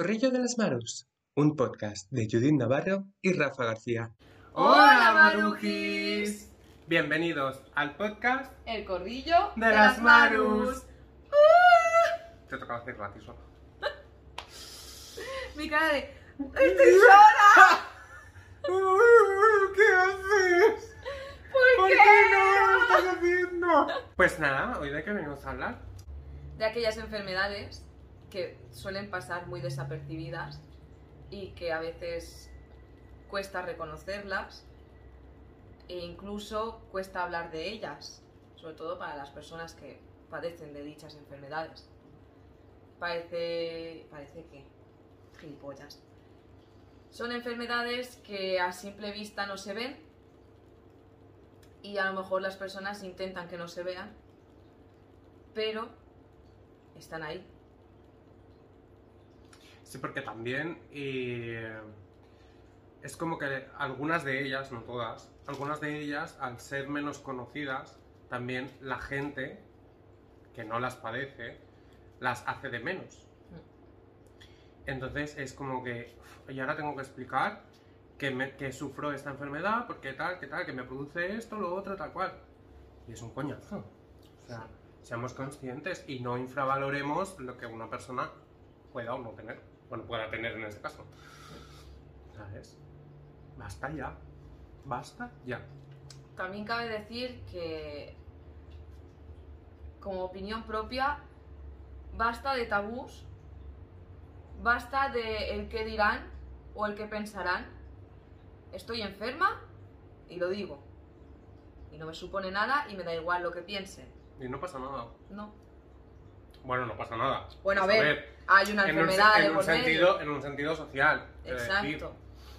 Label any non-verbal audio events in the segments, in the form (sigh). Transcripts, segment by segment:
El Corrillo de las Marus, un podcast de Judith Navarro y Rafa García. ¡Hola, Marujis! Bienvenidos al podcast El corrillo de, las Marus. Te toca hacerlo a (laughs) ti. Mi cara de... ¡Estoy sola! (laughs) ¿Qué haces? ¿Por, qué? no lo estás haciendo? Pues nada, hoy de qué venimos a hablar. De aquellas enfermedades que suelen pasar muy desapercibidas y que a veces cuesta reconocerlas e incluso cuesta hablar de ellas, sobre todo para las personas que padecen de dichas enfermedades. Parece... parece que... gilipollas. Son enfermedades que a simple vista no se ven y a lo mejor las personas intentan que no se vean, pero están ahí. Sí, porque también eh, es como que algunas de ellas, no todas, algunas de ellas, al ser menos conocidas, también la gente que no las padece las hace de menos. Entonces es como que, y ahora tengo que explicar que, me- que sufro esta enfermedad, porque tal, que tal, que me produce esto, lo otro, tal cual. Y es un coñazo. O sea, seamos conscientes y no infravaloremos lo que una persona pueda o no tener. Bueno, pueda tener en este caso. ¿Sabes? Basta ya. Basta ya. También cabe decir que, como opinión propia, basta de tabús, basta de el que dirán o el que pensarán. Estoy enferma y lo digo. Y no me supone nada y me da igual lo que piensen. Y no pasa nada. No. Bueno, no pasa nada. Bueno, a ver, hay una en un, enfermedad de en un sentido, medio. en un sentido social. Exacto.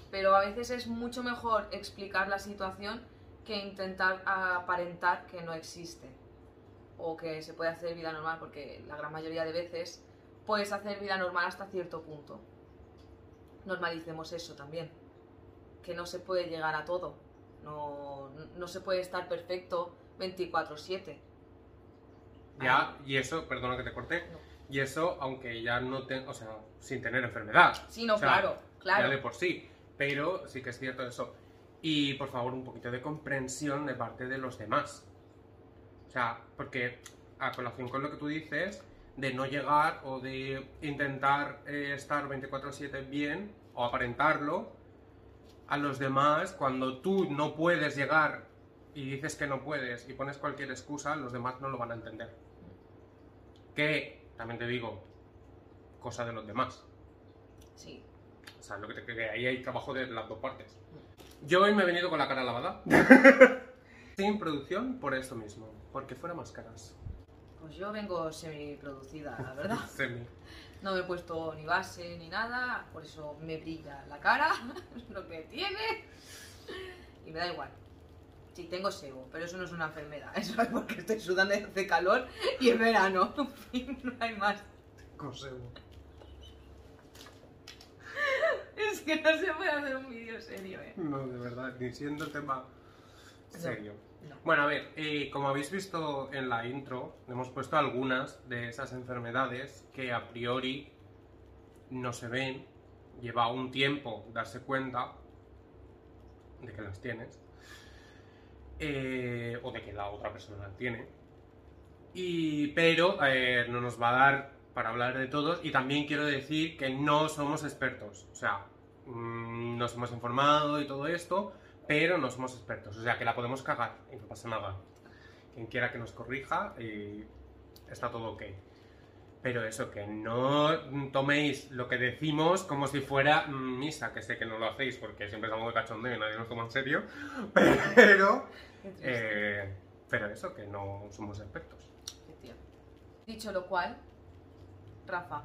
Pero a veces es mucho mejor explicar la situación que intentar aparentar que no existe. O que se puede hacer vida normal, porque la gran mayoría de veces puedes hacer vida normal hasta cierto punto. Normalicemos eso también. Que no se puede llegar a todo. No, no se puede estar perfecto 24/7. Ya, y eso, perdona que te corté, No. Y eso, aunque ya no te, o sea, sin tener enfermedad. Sí, no, O sea, claro, claro. Ya de por sí, pero sí que es cierto eso. Y por favor, un poquito de comprensión de parte de los demás. O sea, porque a colación con lo que tú dices, de no llegar o de intentar eh, estar 24/7 bien o aparentarlo a los demás, cuando tú no puedes llegar y dices que no puedes y pones cualquier excusa, los demás no lo van a entender. Que, también te digo, cosa de los demás. Sí. O sea, lo que, te, que ahí hay trabajo de las dos partes. Yo hoy me he venido con la cara lavada. (laughs) Sin producción por eso mismo. Porque fuera más caras. Pues yo vengo semi-producida, la verdad. (laughs) Semi. No me he puesto ni base ni nada, por eso me brilla la cara, es (laughs) lo que tiene. Y me da igual. Sí, tengo sebo, pero eso no es una enfermedad. (laughs) Eso es porque estoy sudando y hace calor y es verano. (laughs) En fin, no hay más. Consego. (laughs) Es que no se puede hacer un vídeo serio, eh. No, de verdad, ni siendo tema serio. No. Bueno, a ver, eh, como habéis visto en la intro, hemos puesto algunas de esas enfermedades que a priori no se ven, lleva un tiempo darse cuenta de que las tienes, eh, o de que la otra persona tiene, y, pero eh, no nos va a dar para hablar de todos, y también quiero decir que no somos expertos, o sea, mm, nos hemos informado y todo esto, pero no somos expertos, o sea que la podemos cagar y no pasa nada. Quien quiera que nos corrija, y está todo ok. Pero eso, que no toméis lo que decimos como si fuera mm, misa, que sé que no lo hacéis porque siempre estamos de cachondeo y nadie nos toma en serio, (laughs) pero, eh, pero eso, que no somos expertos. Dicho lo cual, Rafa,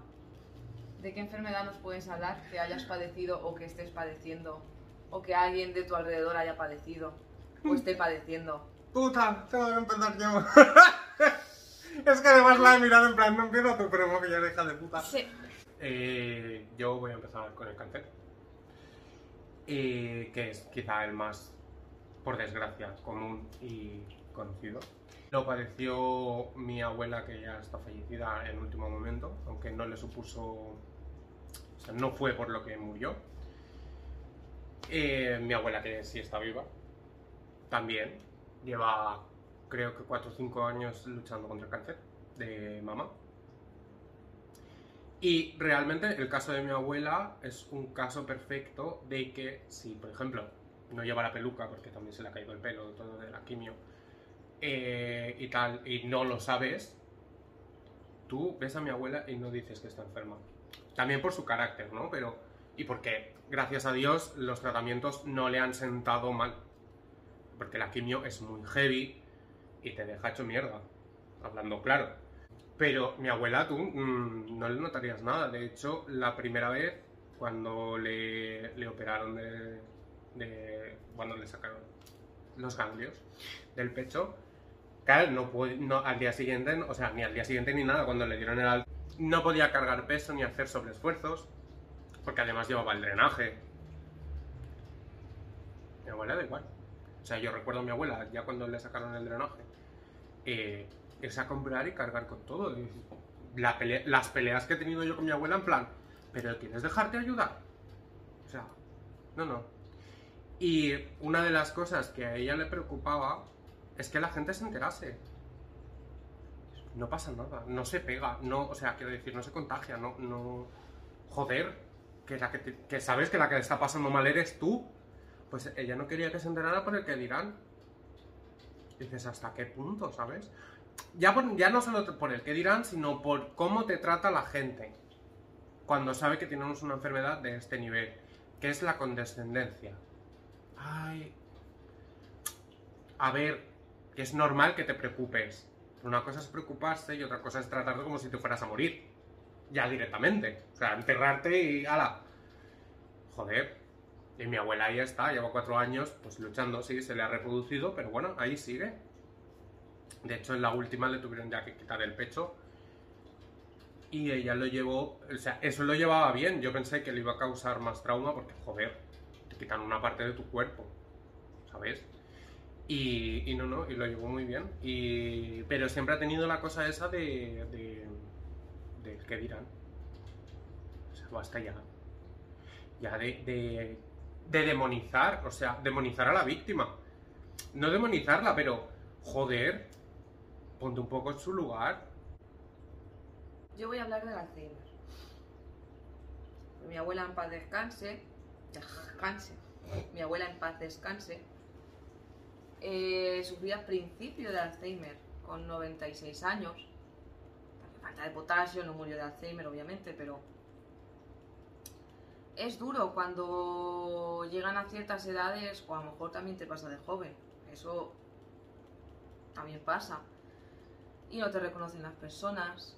¿de qué enfermedad nos puedes hablar que hayas padecido o que estés padeciendo? O que alguien de tu alrededor haya padecido o esté padeciendo. (laughs) Puta, tengo que empezar yo. Es que además la he mirado en plan, no empieza tú, pero que ya deja de puta. Sí. Eh, yo voy a empezar con el cáncer. Eh, que es quizá el más, por desgracia, común y conocido. Lo padeció mi abuela, que ya está fallecida en último momento, aunque no le supuso No fue por lo que murió. Eh, mi abuela, que sí está viva, también lleva, creo que 4 o 5 años luchando contra el cáncer de mama. Y realmente el caso de mi abuela es un caso perfecto de que si, por ejemplo, no lleva la peluca porque también se le ha caído el pelo todo de la quimio eh, y tal, y no lo sabes, tú ves a mi abuela y no dices que está enferma. También por su carácter, ¿no? Pero, y porque, gracias a Dios, los tratamientos no le han sentado mal. Porque la quimio es muy heavy y te deja hecho mierda, hablando claro. Pero mi abuela, tú mm, no le notarías nada. De hecho, la primera vez, cuando le, le operaron de, de. cuando le sacaron los ganglios del pecho, al día siguiente, o sea, ni al día siguiente ni nada, cuando le dieron el alta, no podía cargar peso ni hacer sobreesfuerzos, porque además llevaba el drenaje. Mi abuela da igual. O sea, yo recuerdo a mi abuela, ya cuando le sacaron el drenaje, eh, irse a comprar y cargar con todo. Y la pelea- las peleas que he tenido yo con mi abuela, en plan, ¿pero quieres dejarte ayudar? O sea, no, no. Y una de las cosas que a ella le preocupaba es que la gente se enterase. No pasa nada, no se pega, no, o sea, quiero decir, no se contagia, no, no. Joder, que, la que, te- que sabes que la que está pasando mal eres tú. Pues ella no quería que se enterara por el que dirán. Dices, ¿hasta qué punto, sabes? Ya, por- ya no solo por el que dirán, sino por cómo te trata la gente cuando sabe que tenemos una enfermedad de este nivel, que es la condescendencia. Ay, a ver, que es normal que te preocupes. Una cosa es preocuparse y otra cosa es tratarte como si te fueras a morir. Ya directamente. O sea, enterrarte y ala. Joder. Y mi abuela ahí está, lleva cuatro años, pues luchando, sí, se le ha reproducido, pero bueno, ahí sigue. De hecho, en la última le tuvieron ya que quitar el pecho. Y ella lo llevó, o sea, eso lo llevaba bien. Yo pensé que le iba a causar más trauma porque, joder, te quitan una parte de tu cuerpo, ¿sabes? Y, no, no, y lo llevó muy bien. Y, pero siempre ha tenido la cosa esa de. de. de qué dirán. O sea, basta ya. Ya de. De demonizar, o sea, demonizar a la víctima. No demonizarla, pero. joder, ponte un poco en su lugar. Yo voy a hablar del Alzheimer. Mi abuela en paz descanse. Descanse. Mi abuela en paz descanse. Eh, sufría principio de Alzheimer con 96 años. Falta de potasio, no murió de Alzheimer, obviamente, pero. Es duro cuando llegan a ciertas edades, o a lo mejor también te pasa de joven. Eso también pasa. Y no te reconocen las personas,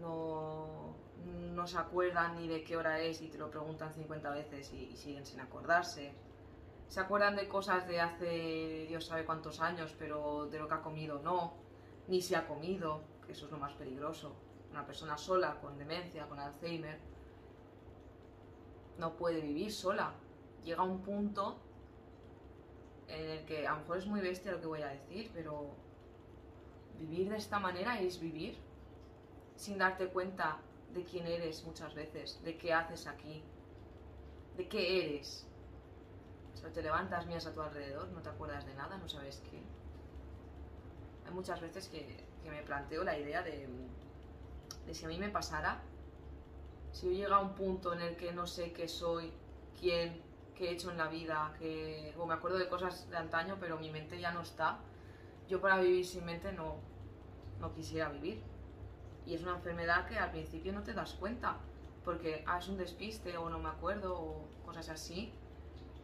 no, no se acuerdan ni de qué hora es y te lo preguntan 50 veces y, y siguen sin acordarse. Se acuerdan de cosas de hace Dios sabe cuántos años, pero de lo que ha comido no, ni si ha comido, que eso es lo más peligroso. Una persona sola, con demencia, con Alzheimer, no puede vivir sola. Llega un punto en el que a lo mejor es muy bestia lo que voy a decir, pero vivir de esta manera es vivir sin darte cuenta de quién eres muchas veces, de qué haces aquí, de qué eres. O sea, te levantas, miras a tu alrededor, no te acuerdas de nada, no sabes qué. Hay muchas veces que, que me planteo la idea de, de si a mí me pasara, si yo llega a un punto en el que no sé qué soy, quién, qué he hecho en la vida, que o me acuerdo de cosas de antaño, pero mi mente ya no está. Yo para vivir sin mente no, no quisiera vivir. Y es una enfermedad que al principio no te das cuenta, porque ah, es un despiste o no me acuerdo o cosas así,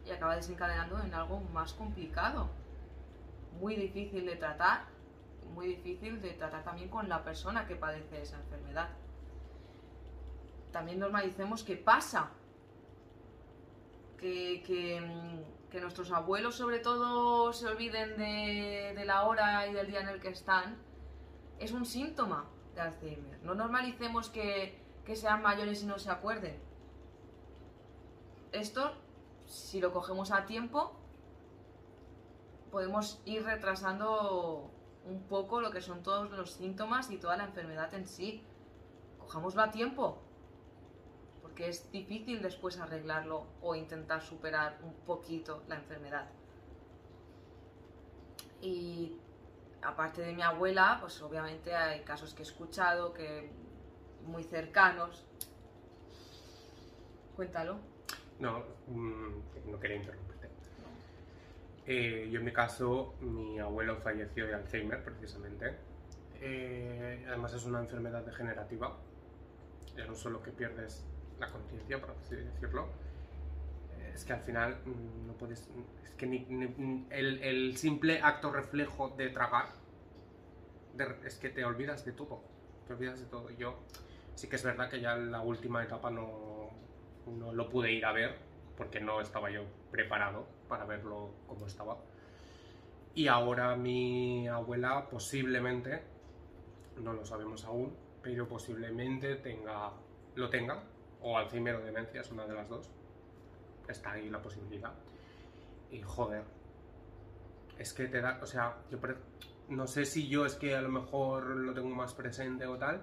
y acaba desencadenando en algo más complicado, muy difícil de tratar, muy difícil de tratar también con la persona que padece esa enfermedad. También normalicemos que pasa, mm, que nuestros abuelos sobre todo se olviden de, de la hora y del día en el que están, es un síntoma de Alzheimer. No normalicemos que, que sean mayores y no se acuerden. Esto, si lo cogemos a tiempo, podemos ir retrasando un poco lo que son todos los síntomas y toda la enfermedad en sí. Cojámoslo a tiempo. Porque es difícil después arreglarlo o intentar superar un poquito la enfermedad. Y aparte de mi abuela, pues obviamente hay casos que he escuchado, que muy cercanos. Cuéntalo. No, mm, no quería interrumpirte. Eh, yo en mi caso, mi abuelo falleció de Alzheimer precisamente. Eh, además es una enfermedad degenerativa. Ya no solo que pierdes la conciencia, por así decirlo. eh, Es que al final mm, no puedes... Es que ni, el, simple acto reflejo de tragar es que te olvidas de todo. Te olvidas de todo. Yo sí que es verdad que ya en la última etapa no, no lo pude ir a ver porque no estaba yo preparado para verlo como estaba. Y ahora mi abuela posiblemente, no lo sabemos aún, pero posiblemente tenga, lo tenga, o Alzheimer o demencia, es una de las dos. Está ahí la posibilidad. Y joder, es que te da, o sea, yo no sé si yo es que a lo mejor lo tengo más presente o tal,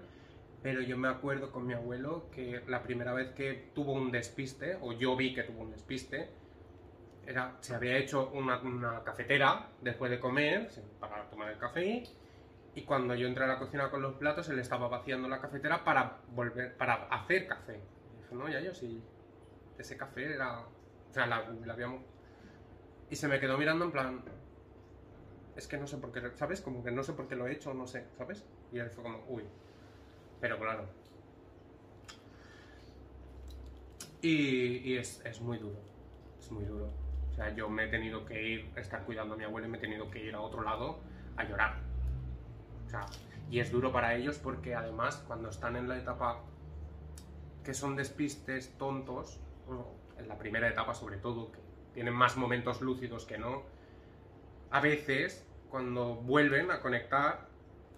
pero yo me acuerdo con mi abuelo que la primera vez que tuvo un despiste, o yo vi que tuvo un despiste, era, se había hecho una, una cafetera después de comer, para tomar el café, y cuando yo entré a la cocina con los platos, él estaba vaciando la cafetera para volver, para hacer café. No, ya yo sí, ese café era, o sea, la, habíamos... Y se me quedó mirando en plan, es que no sé por qué, ¿sabes? Como que no sé por qué lo he hecho, no sé, ¿sabes? Y él fue como, uy. Pero claro. Y, y es, es muy duro, es muy duro. O sea, yo me he tenido que ir, estar cuidando a mi abuelo y me he tenido que ir a otro lado a llorar. O sea, y es duro para ellos porque además cuando están en la etapa que son despistes tontos, en la primera etapa sobre todo, que tienen más momentos lúcidos que no, a veces cuando vuelven a conectar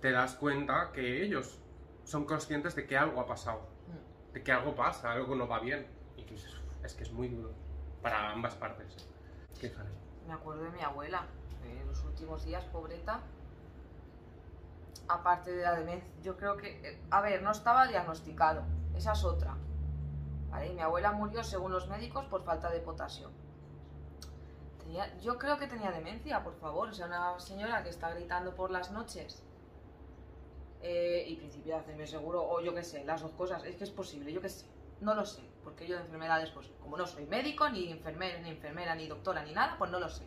te das cuenta que ellos son conscientes de que algo ha pasado, de que algo pasa, algo no va bien. Y tú dices, "Uf, es que es muy duro para ambas partes. Me acuerdo de mi abuela, en los últimos días, pobreta. Aparte de la demencia, yo creo que, eh, a ver, no estaba diagnosticado, esa es otra. ¿Vale? Y mi abuela murió, según los médicos, por falta de potasio. Tenía- yo creo que tenía demencia, por favor. O sea, una señora que está gritando por las noches. eh, y principio de hacerme seguro, o yo qué sé, las dos cosas. Es que es posible, yo qué sé. No lo sé, porque yo de enfermedades, pues como no soy médico, ni enfermera, ni enfermera, ni doctora, ni nada, pues no lo sé.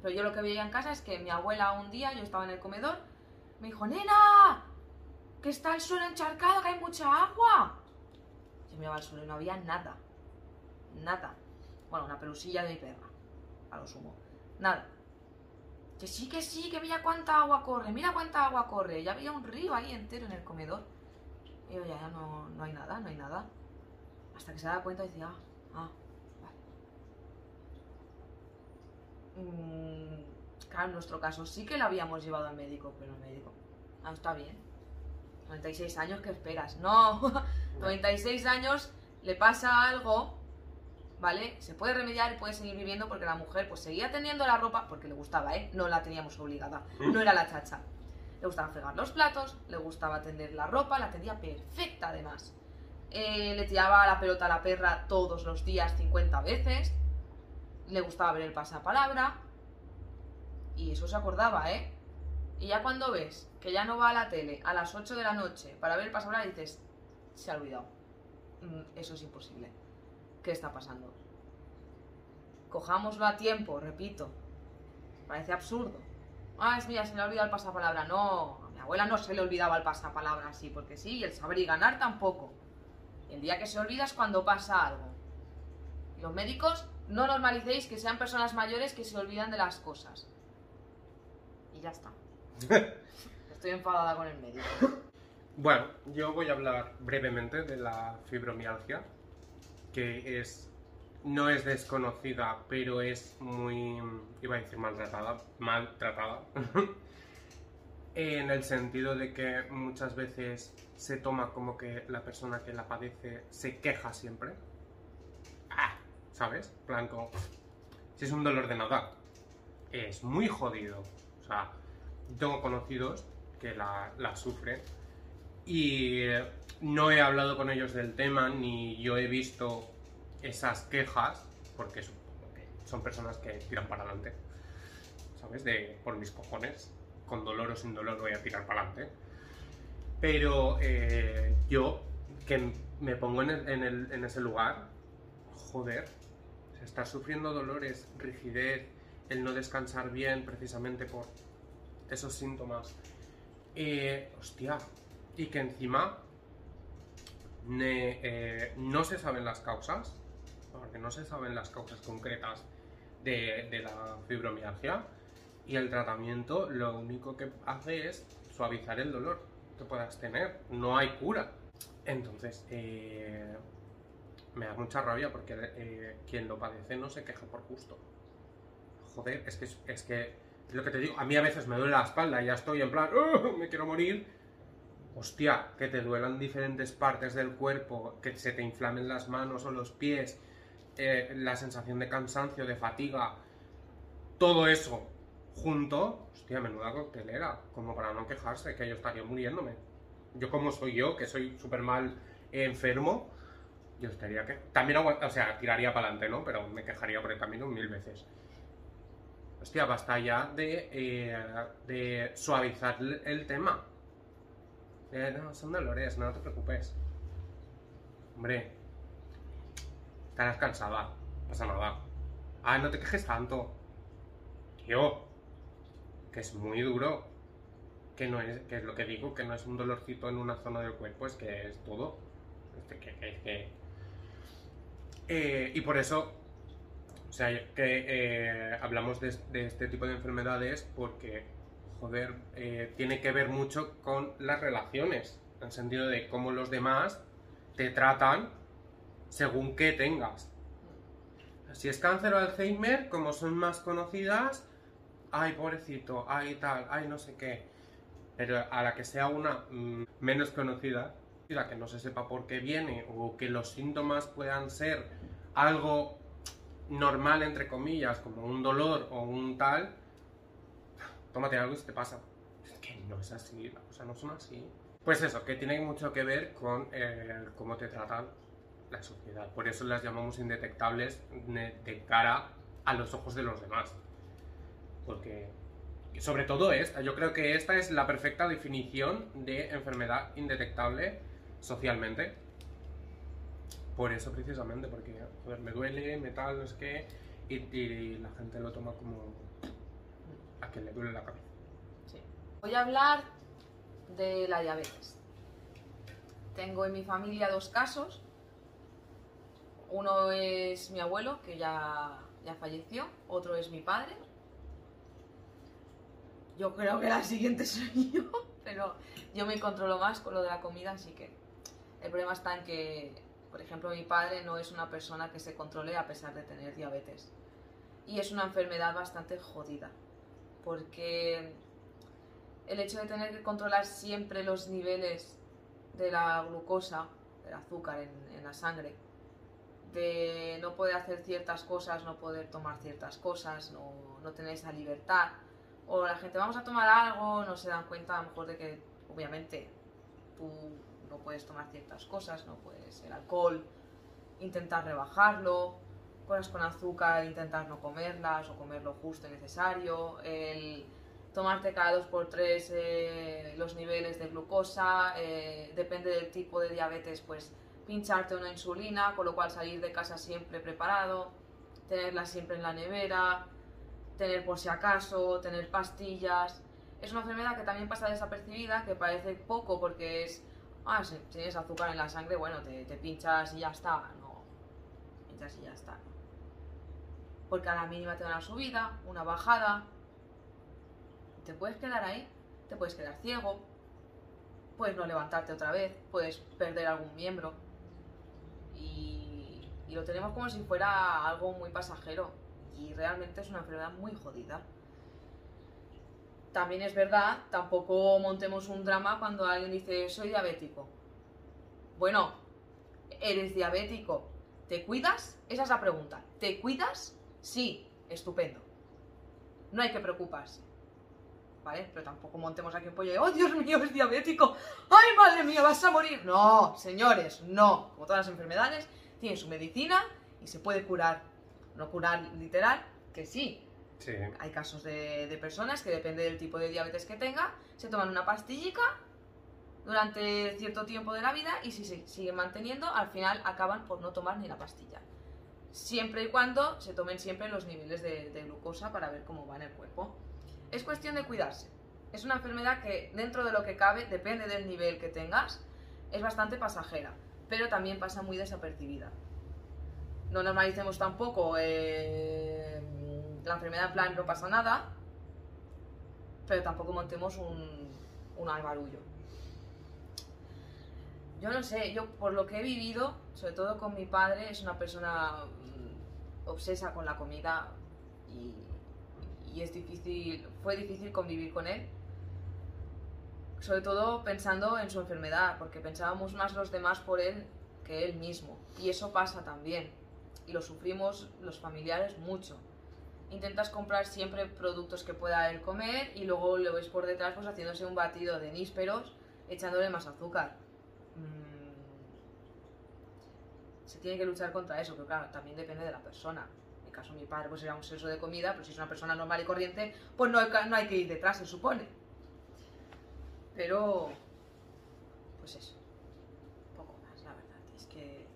Pero yo lo que veía en casa es que mi abuela un día, yo estaba en el comedor, me dijo, nena, que está el suelo encharcado, que hay mucha agua. Yo miraba al suelo y no había nada. Nada. Bueno, una pelusilla de mi perra, a lo sumo. Nada. Que sí, que sí, que mira cuánta agua corre, mira cuánta agua corre. Ya había un río ahí entero en el comedor. Y yo, ya, no, no hay nada, no hay nada. Hasta que se daba cuenta y decía, ah, ah, vale. Mm, claro, en nuestro caso sí que la habíamos llevado al médico, pero el médico, ah, está bien. 96 años, ¿qué esperas? No, (laughs) 96 años, le pasa algo, ¿vale? Se puede remediar y puede seguir viviendo porque la mujer pues seguía teniendo la ropa, porque le gustaba, ¿eh? No la teníamos obligada, no era la chacha. Le gustaba fregar los platos, le gustaba tender la ropa, la tendía perfecta además. Eh, le tiraba la pelota a la perra todos los días 50 veces. Le gustaba ver el pasapalabra. Y eso se acordaba, ¿eh? Y ya cuando ves que ya no va a la tele a las 8 de la noche para ver el pasapalabra, dices, se ha olvidado. Mm, Eso es imposible. ¿Qué está pasando? Cojámoslo a tiempo, repito. Parece absurdo. Ah, es mira, se le ha olvidado el pasapalabra. No, a mi abuela no se le olvidaba el pasapalabra así, porque sí, el saber y ganar tampoco. El día que se olvida es cuando pasa algo. Los médicos, no normalicéis que sean personas mayores que se olvidan de las cosas. Y ya está. (laughs) Estoy enfadada con el médico. Bueno, yo voy a hablar brevemente de la fibromialgia, que es no es desconocida, pero es muy, iba a decir maltratada, maltratada, (laughs) en el sentido de que muchas veces se toma como que la persona que la padece se queja siempre. Ah, ¿Sabes? Blanco. Si es un dolor de nada, es muy jodido. Sea, tengo conocidos que la, la sufren y eh, no he hablado con ellos del tema, ni yo he visto esas quejas, porque son personas que tiran para adelante, ¿sabes? De por mis cojones, con dolor o sin dolor voy a tirar para adelante. Pero eh, yo, que me pongo en, en ese lugar, joder, se sufriendo dolores, rigidez, el no descansar bien precisamente por esos síntomas. Hostia, y que encima eh, no se saben las causas, porque no se saben las causas concretas de, de la fibromialgia, y el tratamiento lo único que hace es suavizar el dolor que puedas tener, no hay cura. Entonces, eh, me da mucha rabia porque eh, quien lo padece no se queja por gusto. Joder, es que es, que es lo que te digo, a mí a veces me duele la espalda y ya estoy en plan, "Oh, me quiero morir. Hostia, que te duelan diferentes partes del cuerpo, que se te inflamen las manos o los pies, eh, la sensación de cansancio, de fatiga, todo eso junto, hostia, menuda coctelera, como para no quejarse, que yo estaría muriéndome. Yo como soy yo, que soy súper mal enfermo, yo estaría que... También, o sea, tiraría para adelante, ¿no? Pero me quejaría por el camino mil veces. Hostia, basta ya de, eh, de suavizar el, tema. Eh, no, son dolores, no te preocupes. Hombre, estarás cansada, pasa nada. Ah, no te quejes tanto. Tío, que es muy duro. Que no es, que es lo que digo, que no es un dolorcito en una zona del cuerpo, es que es todo. Que, que- que- Eh, y por eso, o sea, que eh, hablamos de, este tipo de enfermedades porque, joder, eh, tiene que ver mucho con las relaciones, en el sentido de cómo los demás te tratan según qué tengas. Si es cáncer o Alzheimer, como son más conocidas, ay, pobrecito, ay, tal, ay, no sé qué. Pero a la que sea una mm, menos conocida, y la que no se sepa por qué viene, o que los síntomas puedan ser algo normal, entre comillas, como un dolor o un tal, tómate algo y se te pasa. Es que no es así, las cosas no son así. Pues eso, que tiene mucho que ver con eh, cómo te tratan la sociedad. Por eso las llamamos indetectables de cara a los ojos de los demás. Porque, sobre todo esta, yo creo que esta es la perfecta definición de enfermedad indetectable socialmente. Por eso precisamente, porque joder, me duele, me tal, no sé qué, y, la gente lo toma como a quien le duele la cabeza. Sí. Voy a hablar de la diabetes. Tengo en mi familia dos casos. Uno es mi abuelo, que ya, ya falleció. Otro es mi padre. Yo creo que la siguiente (laughs) soy yo, pero yo me controlo más con lo de la comida, así que el problema está en que, por ejemplo, mi padre no es una persona que se controle a pesar de tener diabetes. Y es una enfermedad bastante jodida, porque el hecho de tener que controlar siempre los niveles de la glucosa, del azúcar en, en la sangre, de no poder hacer ciertas cosas, no poder tomar ciertas cosas, no, no tener esa libertad, o la gente vamos a tomar algo, no se dan cuenta a lo mejor de que obviamente tú no puedes tomar ciertas cosas, no puedes el alcohol, intentar rebajarlo, cosas con azúcar, intentar no comerlas o comer lo justo y necesario, el tomarte cada dos por tres eh, los niveles de glucosa, eh, depende del tipo de diabetes, pues pincharte una insulina, con lo cual salir de casa siempre preparado, tenerla siempre en la nevera, tener por si acaso, tener pastillas. Es una enfermedad que también pasa desapercibida, que parece poco porque es, ah, si tienes azúcar en la sangre, bueno, te, pinchas y ya está. No, pinchas y ya está. Porque a la mínima te da una subida, una bajada, te puedes quedar ahí, te puedes quedar ciego, puedes no levantarte otra vez, puedes perder algún miembro. Y, y lo tenemos como si fuera algo muy pasajero. Y realmente es una enfermedad muy jodida. También es verdad, tampoco montemos un drama cuando alguien dice soy diabético. Bueno, eres diabético. ¿Te cuidas? Esa es la pregunta. ¿Te cuidas? Sí, estupendo. No hay que preocuparse. ¿vale? Pero tampoco montemos aquí un pollo de, ¡oh, Dios mío, es diabético! ¡Ay, madre mía, vas a morir! No, señores, no. Como todas las enfermedades, tiene su medicina y se puede curar. No curar literal, que sí. Hay casos de, personas que depende del tipo de diabetes que tenga, se toman una pastillica durante cierto tiempo de la vida y si se siguen manteniendo, al final acaban por no tomar ni la pastilla. Siempre y cuando se tomen siempre los niveles de, de glucosa para ver cómo va en el cuerpo. Es cuestión de cuidarse. Es una enfermedad que dentro de lo que cabe, depende del nivel que tengas, es bastante pasajera, pero también pasa muy desapercibida. No normalicemos tampoco eh, la enfermedad en plan no pasa nada, pero tampoco montemos un, un albarullo. Yo no sé, yo por lo que he vivido, sobre todo con mi padre, es una persona mm, obsesa con la comida y, y es difícil, fue difícil convivir con él. Sobre todo pensando en su enfermedad, porque pensábamos más los demás por él que él mismo. Y eso pasa también. Y lo sufrimos los familiares mucho. Intentas comprar siempre productos que pueda él comer y luego lo ves por detrás pues haciéndose un batido de nísperos echándole más azúcar. Mm, Se tiene que luchar contra eso, pero claro, también depende de la persona. En mi caso, mi padre pues era un seso de comida, pero si es una persona normal y corriente, pues no hay, no hay que ir detrás, se supone. Pero, pues eso. Poco más, la verdad. Es que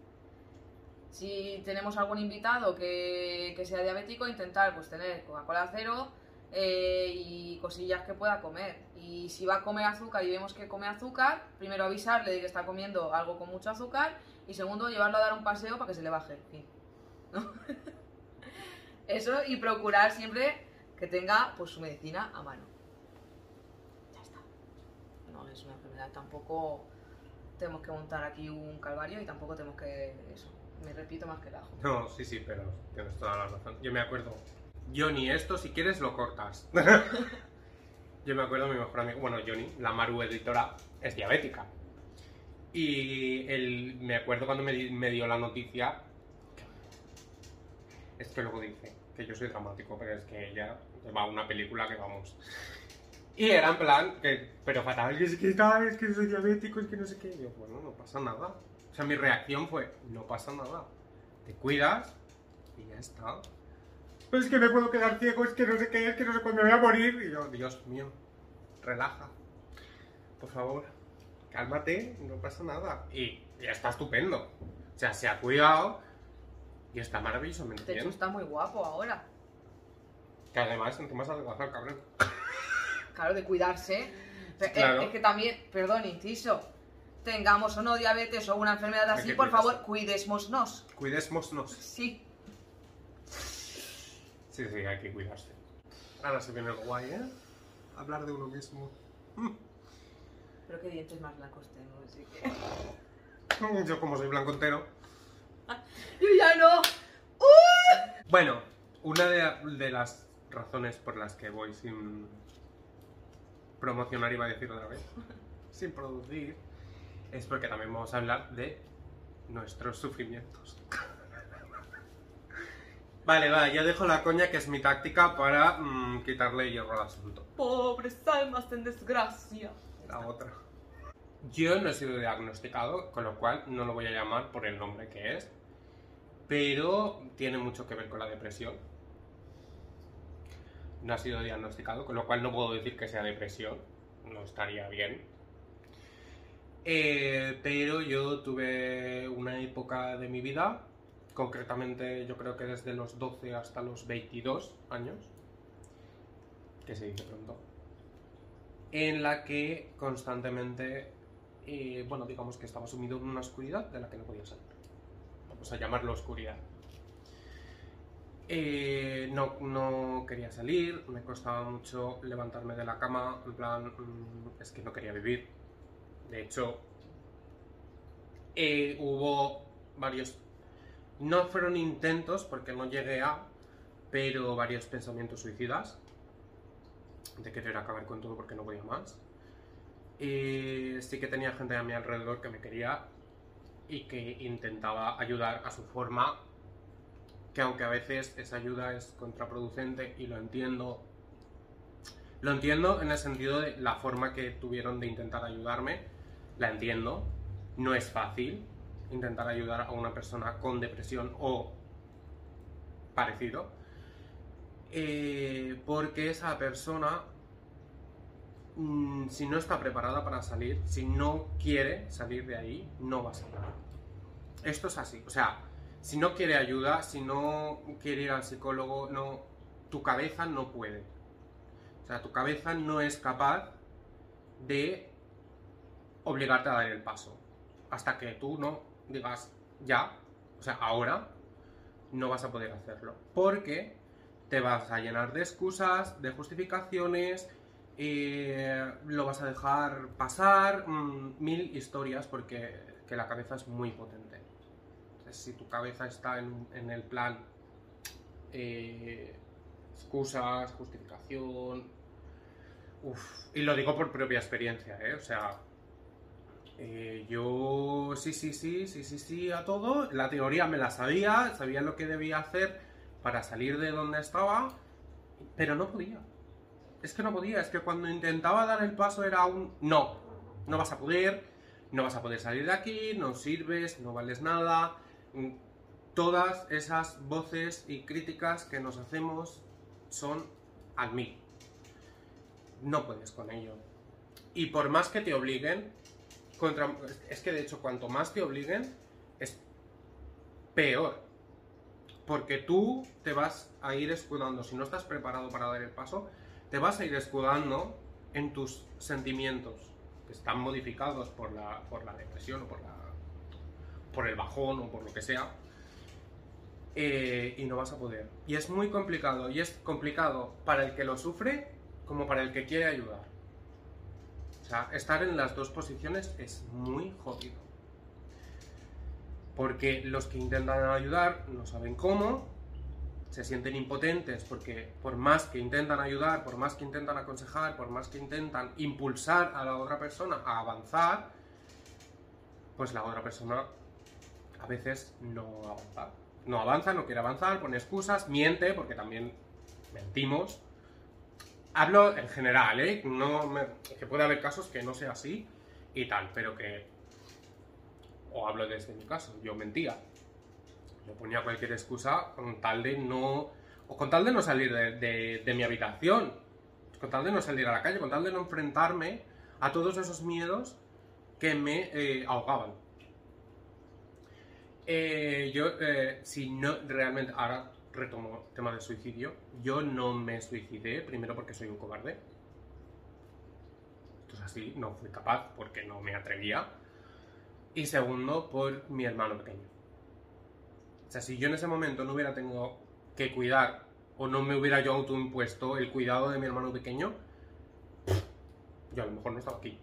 si tenemos algún invitado que, que sea diabético, intentar pues tener Coca-Cola cero eh, y cosillas que pueda comer. Y si va a comer azúcar y vemos que come azúcar, primero avisarle de que está comiendo algo con mucho azúcar y segundo llevarlo a dar un paseo para que se le baje. ¿no? (laughs) Eso y procurar siempre que tenga pues su medicina a mano. Ya está. No es una enfermedad tampoco tenemos que montar aquí un calvario y tampoco tenemos que eso. Me repito más que el ajo. No, sí, sí, pero tienes toda la razón. Yo me acuerdo. Johnny, esto si quieres lo cortas. (laughs) Yo me acuerdo, mi mejor amigo, bueno, Johnny, la Maru editora, es diabética. Y él, me acuerdo cuando me, me dio la noticia, es que luego dice que yo soy dramático, pero es que ella va una película que vamos. Y era en plan, que, pero fatal, es que, es que soy diabético, es que no sé qué. Y yo, bueno, no pasa nada. O sea, mi reacción fue, no pasa nada. Te cuidas y ya está. Pero es que me puedo quedar ciego, es que no sé qué, es que no sé cuándo me voy a morir. Y yo, Dios mío, relaja. Por favor, cálmate, no pasa nada. Y ya está estupendo. O sea, se ha cuidado y está maravillosamente De hecho, está muy guapo ahora. Que además encima se adelgaza el cabrón. Claro, de cuidarse. Pero, Claro. Es que también, perdón, inciso, tengamos o no diabetes o una enfermedad así, por favor, cuidémonos. Cuidémonos. Sí. Sí, sí, hay que cuidarse. Ahora se viene el guay, ¿eh? Hablar de uno mismo. Pero qué dientes más blancos tengo, así que... (laughs) Yo como soy blanco entero. (laughs) ¡Yo ya no! Bueno, una de, de las razones por las que voy sin promocionar, iba a decir otra vez, sin producir, es porque también vamos a hablar de nuestros sufrimientos. (laughs) Vale, va, ya dejo la coña que es mi táctica para mm, quitarle hierro al asunto. Pobres almas en desgracia. La otra. Yo no he sido diagnosticado, con lo cual no lo voy a llamar por el nombre que es, pero tiene mucho que ver con la depresión. No ha sido diagnosticado, con lo cual no puedo decir que sea depresión, no estaría bien. Eh, pero yo tuve una época de mi vida, concretamente yo creo que desde los 12 hasta los 22 años, que se dice pronto, en la que constantemente, eh, bueno, digamos que estaba sumido en una oscuridad de la que no podía salir. Vamos a llamarlo oscuridad. Eh, no, quería salir, me costaba mucho levantarme de la cama, en plan, mm, es que no quería vivir. De hecho, eh, hubo varios, no fueron intentos porque no llegué a, pero varios pensamientos suicidas de querer acabar con todo porque no podía más. Y sí que tenía gente a mi alrededor que me quería y que intentaba ayudar a su forma, que aunque a veces esa ayuda es contraproducente y lo entiendo, Lo entiendo en el sentido de la forma que tuvieron de intentar ayudarme, la entiendo. No es fácil intentar ayudar a una persona con depresión o parecido, eh, porque esa persona, mm, si no está preparada para salir, si no quiere salir de ahí, no va a salir. Esto es así, o sea, si no quiere ayuda, si no quiere ir al psicólogo, no, tu cabeza no puede. O sea, tu cabeza no es capaz de obligarte a dar el paso. Hasta que tú no digas ya, o sea, ahora, no vas a poder hacerlo. Porque te vas a llenar de excusas, de justificaciones, lo vas a dejar pasar, mm, mil historias, porque que la cabeza es muy potente. Entonces, si tu cabeza está en, el plan eh, excusas, justificación, y lo digo por propia experiencia, ¿eh? O sea, eh, yo sí, sí, sí, sí, sí, sí a todo. La teoría me la sabía, sabía lo que debía hacer para salir de donde estaba, pero no podía. Es que no podía, es que cuando intentaba dar el paso era un no, no vas a poder, no vas a poder salir de aquí, no sirves, no vales nada. Todas esas voces y críticas que nos hacemos son al mí no puedes con ello. Y por más que te obliguen, es que de hecho cuanto más te obliguen, es peor. Porque tú te vas a ir escudando, si no estás preparado para dar el paso, te vas a ir escudando en tus sentimientos, que están modificados por la, por la depresión o por, la, por el bajón o por lo que sea. Eh, y no vas a poder. Y es muy complicado. Y es complicado para el que lo sufre como para el que quiere ayudar. O sea, estar en las dos posiciones es muy jodido. Porque los que intentan ayudar no saben cómo, se sienten impotentes porque por más que intentan ayudar, por más que intentan aconsejar, por más que intentan impulsar a la otra persona a avanzar, pues la otra persona a veces no avanza. No avanza, no quiere avanzar, pone excusas, miente, porque también mentimos, Hablo en general, ¿eh? No que puede haber casos que no sea así y tal, pero que... O hablo desde mi caso, yo mentía. Yo ponía cualquier excusa con tal de no... O con tal de no salir de, mi habitación, con tal de no salir a la calle, con tal de no enfrentarme a todos esos miedos que me eh, ahogaban. Eh, yo, eh, si no realmente, ahora retomo el tema del suicidio. Yo no me suicidé, primero porque soy un cobarde. Esto es así, no fui capaz porque no me atrevía. Y segundo, por mi hermano pequeño. O sea, si yo en ese momento no hubiera tenido que cuidar o no me hubiera yo autoimpuesto el cuidado de mi hermano pequeño, yo a lo mejor no estaba aquí.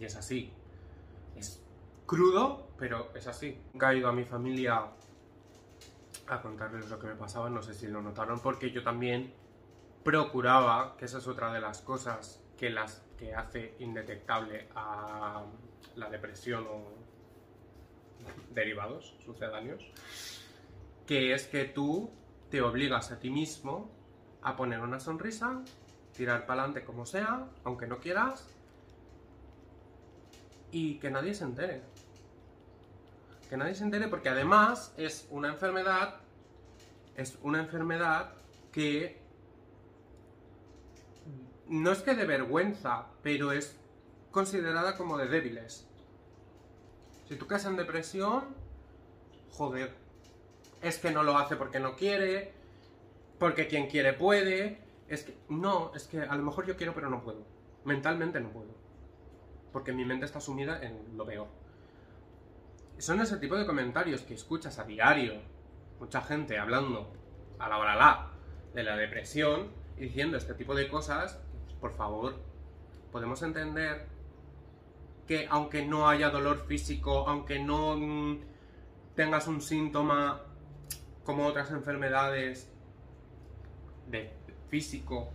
Y es así. Es crudo, pero es así. He ido a mi familia a contarles lo que me pasaba, no sé si lo notaron, porque yo también procuraba, que esa es otra de las cosas que, las, que hace indetectable a la depresión o derivados sucedáneos, que es que tú te obligas a ti mismo a poner una sonrisa, tirar para adelante como sea, aunque no quieras, y que nadie se entere que nadie se entere porque además es una enfermedad, es una enfermedad que no es que de vergüenza, pero es considerada como de débiles. Si tú caes en depresión, joder, es que no lo hace porque no quiere, porque quien quiere puede, es que no, es que a lo mejor yo quiero pero no puedo. Mentalmente no puedo. Porque mi mente está sumida en lo peor. Son ese tipo de comentarios que escuchas a diario. Mucha gente hablando a la hora la de la depresión y diciendo este tipo de cosas. Por favor, podemos entender que aunque no haya dolor físico, aunque no mm, tengas un síntoma como otras enfermedades de físico,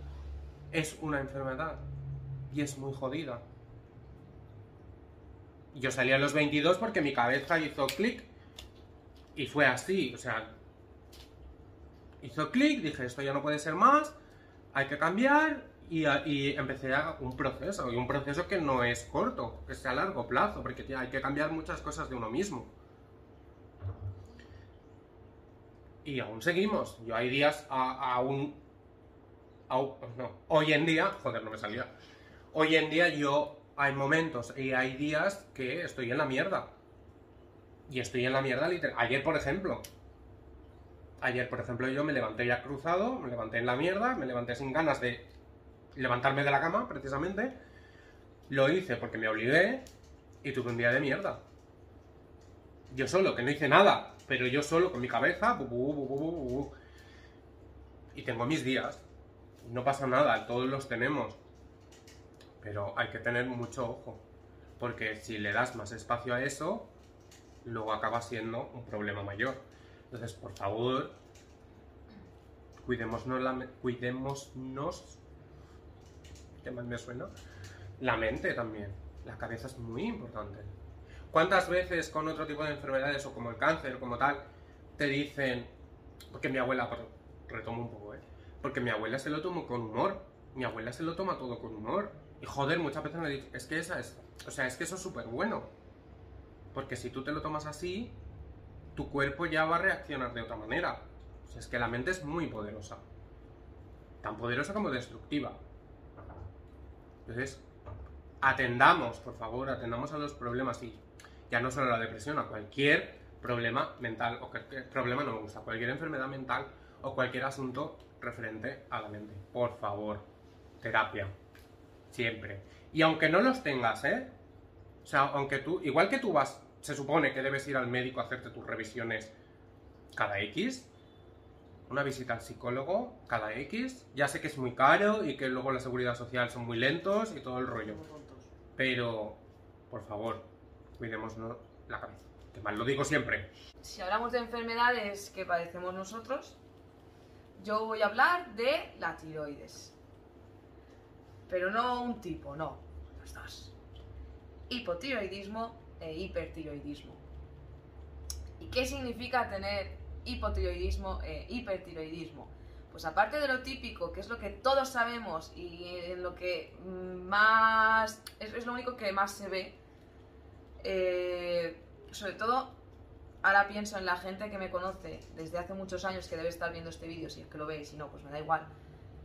es una enfermedad y es muy jodida yo salí a los 22 porque mi cabeza hizo clic y fue así, o sea, hizo clic, dije esto ya no puede ser más, hay que cambiar Y, y empecé a un proceso, y un proceso que no es corto, que sea a largo plazo, porque hay que cambiar muchas cosas de uno mismo. Y aún seguimos. Yo hay días aún... no, hoy en día... Joder, no me salía. Hoy en día yo... Hay momentos y hay días que estoy en la mierda. Y estoy en la mierda literal. Ayer, por ejemplo. Ayer, por ejemplo, yo me levanté ya cruzado, me levanté en la mierda, me levanté sin ganas de levantarme de la cama, precisamente. Lo hice porque me obligué y tuve un día de mierda. Yo solo, que no hice nada, pero yo solo con mi cabeza. Y tengo mis días. No pasa nada, todos los tenemos. Pero hay que tener mucho ojo. Porque si le das más espacio a eso, luego acaba siendo un problema mayor. Entonces, por favor, cuidémonos la, cuidémonos, ¿qué más me suena? La mente también. La cabeza es muy importante. ¿Cuántas veces con otro tipo de enfermedades o como el cáncer, como tal, te dicen, porque mi abuela, retomo un poco, ¿eh? Porque mi abuela se lo tomó con humor. Mi abuela se lo toma todo con humor. Y joder, muchas veces me dicen, es que esa es, o sea, es que eso es súper bueno. Porque si tú te lo tomas así, tu cuerpo ya va a reaccionar de otra manera. O sea, es que la mente es muy poderosa. Tan poderosa como destructiva. Entonces, atendamos, por favor, atendamos a los problemas y ya no solo a la depresión, a cualquier problema mental, o cualquier problema no me gusta, cualquier enfermedad mental o cualquier asunto referente a la mente. Por favor, terapia. Siempre. Y aunque no los tengas, ¿eh? O sea, aunque tú, igual que tú vas, se supone que debes ir al médico a hacerte tus revisiones cada X, una visita al psicólogo cada X, ya sé que es muy caro y que luego la seguridad social son muy lentos y todo el rollo, pero por favor, cuidémonos la cabeza, que mal lo digo siempre. Si hablamos de enfermedades que padecemos nosotros, yo voy a hablar de la tiroides. Pero no un tipo, no, los dos. Hipotiroidismo e hipertiroidismo. ¿Y qué significa tener hipotiroidismo e hipertiroidismo? Pues aparte de lo típico, que es lo que todos sabemos y en lo que más... es, es lo único que más se ve, eh, sobre todo ahora pienso en la gente que me conoce desde hace muchos años que debe estar viendo este vídeo, si es que lo veis, si no, pues me da igual.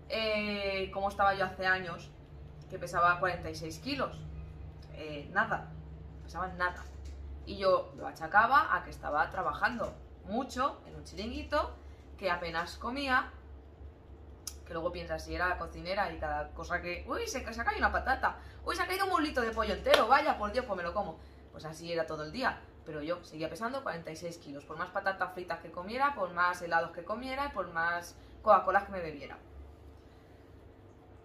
Eh, ¿Cómo estaba yo hace años? Que pesaba 46 kilos. Eh, nada, pesaba nada. Y yo lo achacaba a que estaba trabajando mucho en un chiringuito, que apenas comía, que luego piensas si era cocinera y cada cosa que... Uy, se, ha caído una patata. Uy, se ha caído un mulito de pollo entero. Vaya, por Dios, pues me lo como. Pues así era todo el día. Pero yo seguía pesando 46 kilos. Por más patatas fritas que comiera, por más helados que comiera y por más Coca-Cola que me bebiera.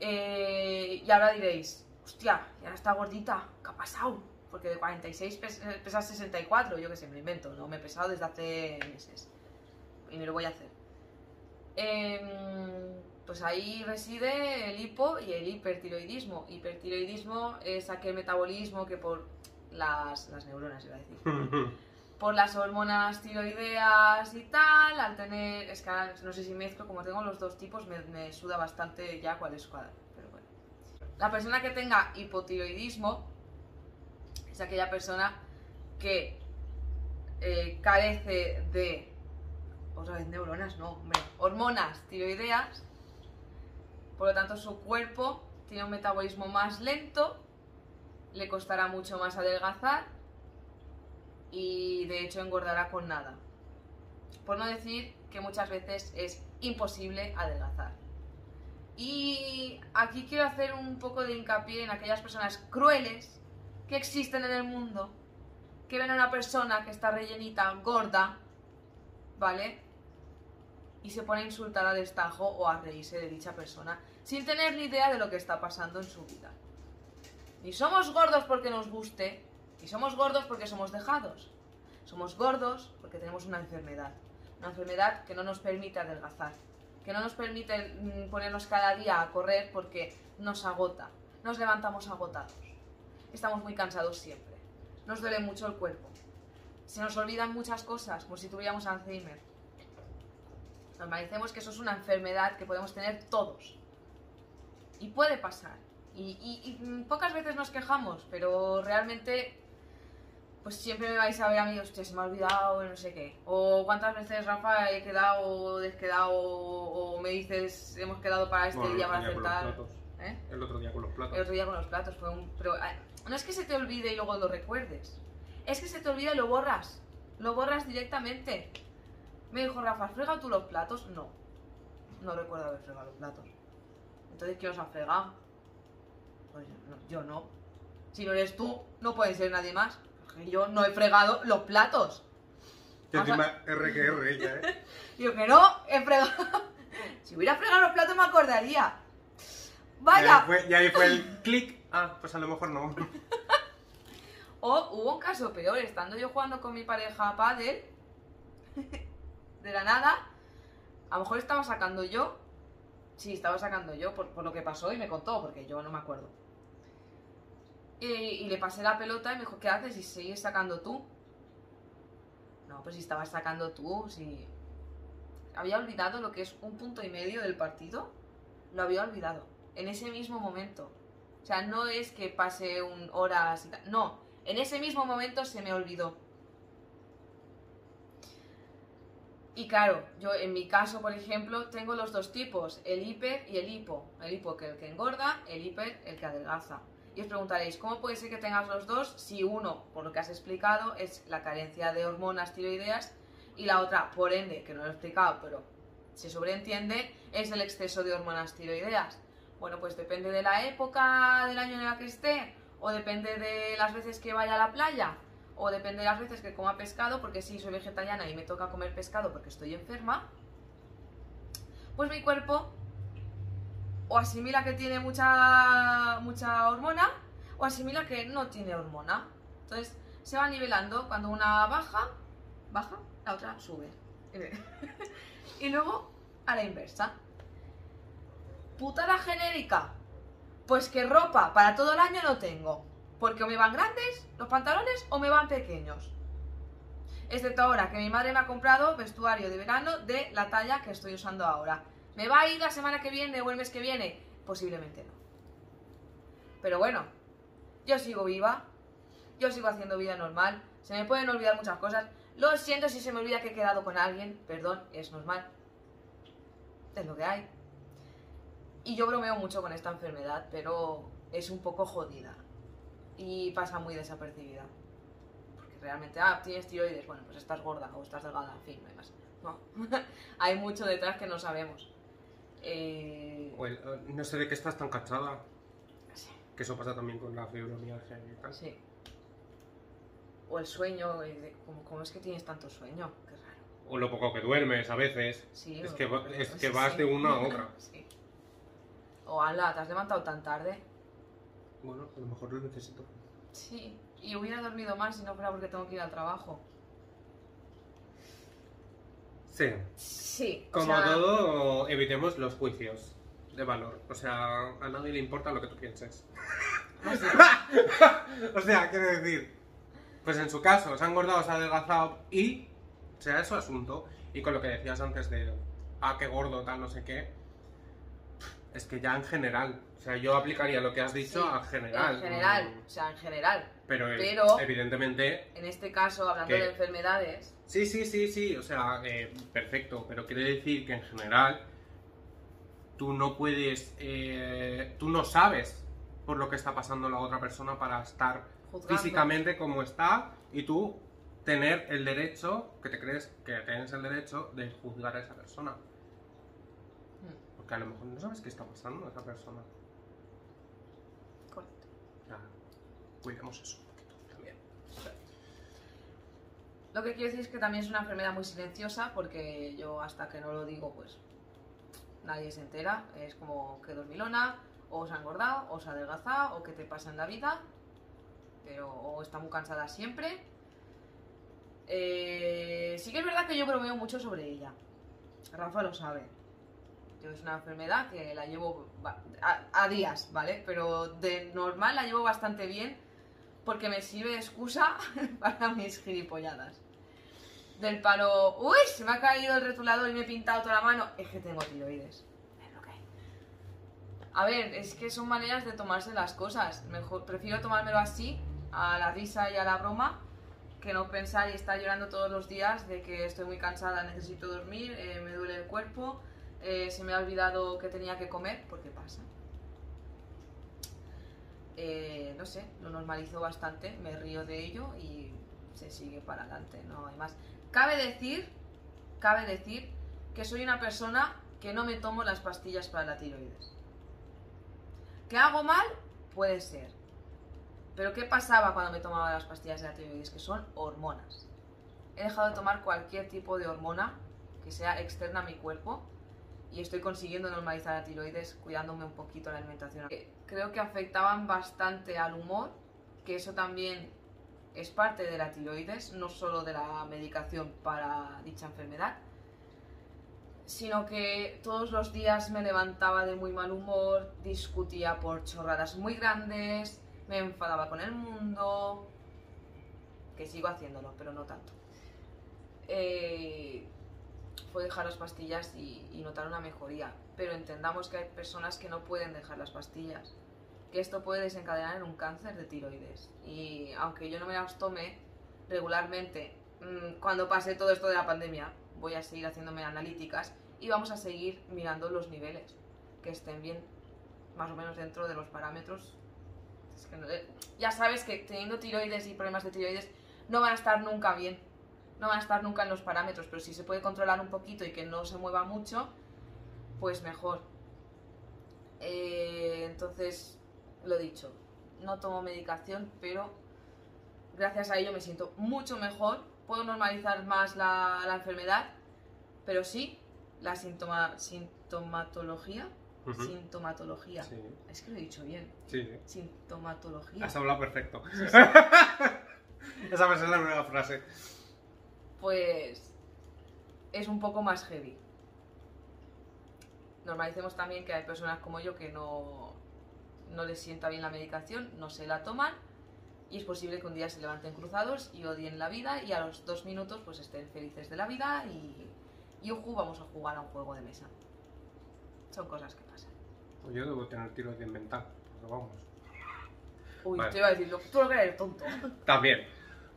Eh, y ahora diréis, hostia, y ahora está gordita. ¿Qué ha pasado? Porque de 46 pes eh, pesas 64. Yo que sé, me invento. No me he pesado desde hace meses. Y ni lo voy a hacer. Em, pues ahí reside el hipo y el hipertiroidismo. Hipertiroidismo es aquel metabolismo que por las, las neuronas, iba a decir, (laughs) por las hormonas tiroideas y tal, al tener, es que no sé si mezclo, como tengo los dos tipos, me, me suda bastante ya cuál es cuál. La persona que tenga hipotiroidismo es aquella persona que eh, carece de, neuronas, no, hombre, hormonas tiroideas, por lo tanto su cuerpo tiene un metabolismo más lento, le costará mucho más adelgazar y de hecho engordará con nada. Por no decir que muchas veces es imposible adelgazar. Y aquí quiero hacer un poco de hincapié en aquellas personas crueles que existen en el mundo, que ven a una persona que está rellenita, gorda, ¿vale? Y se pone a insultar a destajo o a reírse de dicha persona sin tener ni idea de lo que está pasando en su vida. Ni somos gordos porque nos guste, ni somos gordos porque somos dejados. Somos gordos porque tenemos una enfermedad. Una enfermedad que no nos permite adelgazar. Que no nos permite mm, ponernos cada día a correr porque nos agota. Nos levantamos agotados. Estamos muy cansados siempre. Nos duele mucho el cuerpo. Se nos olvidan muchas cosas, como si tuviéramos Alzheimer. Normalicemos que eso es una enfermedad que podemos tener todos. Y puede pasar. Y, y- mm, pocas veces nos quejamos, pero realmente pues siempre me vais a ver a mí, hostia, se me ha olvidado, no sé qué. O cuántas veces, Rafa, he quedado, desquedado, o, o me dices, hemos quedado para este Bueno, día para platos. ¿Eh? El otro día con los platos. El otro día con los platos fue un... Pero ah, no es que se te olvide y luego lo recuerdes. Es que se te olvida y lo borras. Lo borras directamente. Me dijo Rafa, ¿has fregado tú los platos? No. No recuerdo haber fregado los platos. Entonces, ¿quién los ha fregado? Pues. Yo no. Si no eres tú, no puede ser nadie más. Yo no he fregado los platos. Encima R que R ella, ¿eh? (laughs) Digo que no, he fregado. (laughs) si hubiera fregado los platos me acordaría. Y ahí Vaya, fue, y ahí fue el clic. Ah, pues a lo mejor no. (laughs) O hubo un caso peor, estando yo jugando con mi pareja a pádel, de la nada, a lo mejor estaba sacando yo, sí, estaba sacando yo por, por lo que pasó y me contó, porque yo no me acuerdo. Y, le pasé la pelota y me dijo, ¿qué haces? ¿Y sigues sacando tú? No, pues si estabas sacando tú, si... Había olvidado lo que es un punto y medio del partido, lo había olvidado, en ese mismo momento. O sea, no es que pase un tal, no, en ese mismo momento se me olvidó. Y claro, yo en mi caso, por ejemplo, tengo los dos tipos, el hiper y el hipo. El hipo que el que engorda, el hiper el que adelgaza. Y os preguntaréis, ¿cómo puede ser que tengas los dos si uno, por lo que has explicado, es la carencia de hormonas tiroideas y la otra, por ende, que no lo he explicado, pero se sobreentiende, es el exceso de hormonas tiroideas? Bueno, pues depende de la época del año en la que esté, o depende de las veces que vaya a la playa, o depende de las veces que coma pescado, porque si soy vegetariana y me toca comer pescado porque estoy enferma, pues mi cuerpo o asimila que tiene mucha, mucha hormona, o asimila que no tiene hormona. Entonces se va nivelando, cuando una baja, baja, la otra sube. (laughs) y luego a la inversa. Putada genérica. Pues que ropa para todo el año no tengo. Porque o me van grandes los pantalones o me van pequeños. Excepto ahora que mi madre me ha comprado vestuario de verano de la talla que estoy usando ahora. ¿Me va a ir la semana que viene o el mes que viene? Posiblemente no. Pero bueno, yo sigo viva. Yo sigo haciendo vida normal. Se me pueden olvidar muchas cosas. Lo siento si se me olvida que he quedado con alguien. Perdón, es normal. Es lo que hay. Y yo bromeo mucho con esta enfermedad, pero es un poco jodida. Y pasa muy desapercibida. Porque realmente, ah, tienes tiroides, bueno, pues estás gorda o estás delgada, en fin, no hay más. No. (laughs) hay mucho detrás que no sabemos. Eh, no sé de qué estás tan cansada. sí, Que eso pasa también con la fibromialgia y tal. sí. O el sueño, eh, ¿cómo, es que tienes tanto sueño? Qué raro. O lo poco que duermes a veces. Sí, Es que va- es que vas sí. de una a otra. (laughs) Sí. O ala, te has levantado tan tarde. Bueno, a lo mejor lo necesito. Sí, y hubiera dormido más si no fuera porque tengo que ir al trabajo. Sí. Sí, o Como sea, todo, evitemos los juicios de valor. O sea, a nadie le importa lo que tú pienses. no sé. (laughs) o sea, quiero decir, pues en su caso, se ha engordado, se ha adelgazado y sea eso asunto. Y con lo que decías antes de, ah, qué gordo, tal, no sé qué, es que ya en general, o sea, yo aplicaría lo que has dicho Sí, a general. En general, mm, o sea, en general. Pero, Pero- evidentemente, En este caso, hablando ¿Qué? de enfermedades, sí, sí, sí, sí, o sea, eh, perfecto, pero quiere decir que en general tú no puedes, eh, tú no sabes por lo que está pasando la otra persona para estar juzgando. físicamente como está y tú tener el derecho, que te crees que tienes el derecho de juzgar a esa persona. Mm, Porque a lo mejor no sabes qué está pasando a esa persona. correcto. Sea, cuidemos eso un poquito también. Lo que quiero decir es que también es una enfermedad muy silenciosa porque yo hasta que no lo digo, pues nadie se entera. Es como que dormilona, o se ha engordado, o se ha adelgazado, o qué te pasa en la vida, pero o está muy cansada siempre. Eh, sí que es verdad que yo bromeo mucho sobre ella. Rafa lo sabe. Yo es una enfermedad que la llevo a, a días, ¿vale? Pero de normal la llevo bastante bien porque me sirve de excusa (laughs) para mis gilipolladas. Del palo, uy, se me ha caído el retulador y me he pintado toda la mano. Es que tengo tiroides. A ver, es que son maneras de tomarse las cosas. Mejor, prefiero tomármelo así, a la risa y a la broma, que no pensar y estar llorando todos los días de que estoy muy cansada, necesito dormir, eh, me duele el cuerpo, eh, se me ha olvidado que tenía que comer, porque pasa. Eh, no sé, lo normalizo bastante, me río de ello y se sigue para adelante, no hay más. Cabe decir, cabe decir que soy una persona que no me tomo las pastillas para la tiroides. ¿Qué hago mal? Puede ser. Pero ¿qué pasaba cuando me tomaba las pastillas de la tiroides? Que son hormonas. He dejado de tomar cualquier tipo de hormona que sea externa a mi cuerpo y estoy consiguiendo normalizar la tiroides cuidándome un poquito la alimentación. Eh, Creo que afectaban bastante al humor, que eso también es parte de la tiroides, no solo de la medicación para dicha enfermedad, sino que todos los días me levantaba de muy mal humor, discutía por chorradas muy grandes, me enfadaba con el mundo, que sigo haciéndolo, pero no tanto. Eh, fue dejar las pastillas y, y notar una mejoría, pero entendamos que hay personas que no pueden dejar las pastillas, que esto puede desencadenar en un cáncer de tiroides. Y aunque yo no me las tome regularmente, mm, cuando pase todo esto de la pandemia, voy a seguir haciéndome analíticas y vamos a seguir mirando los niveles, que estén bien, más o menos dentro de los parámetros. Eh, ya sabes que teniendo tiroides y problemas de tiroides no van a estar nunca bien, no van a estar nunca en los parámetros, pero si se puede controlar un poquito y que no se mueva mucho, pues mejor. Eh, entonces, lo dicho, no tomo medicación, pero gracias a ello me siento mucho mejor. Puedo normalizar más la, la enfermedad, pero sí, la sintoma- sintomatología. Sintomatología. Sí, Es que lo he dicho bien. sí, sí. Sintomatología. Has hablado perfecto. (laughs) Esa va a ser la nueva frase. Pues es un poco más heavy. Normalicemos también que hay personas como yo que no, no les sienta bien la medicación, no se la toman y es posible que un día se levanten cruzados y odien la vida y a los dos minutos pues estén felices de la vida y, y ojo, vamos a jugar a un juego de mesa. Son cosas que pasan. Pues yo debo tener tiroides mental. Pero vamos. Uy, Vale. te iba a decir, tú lo que eres tonto. También.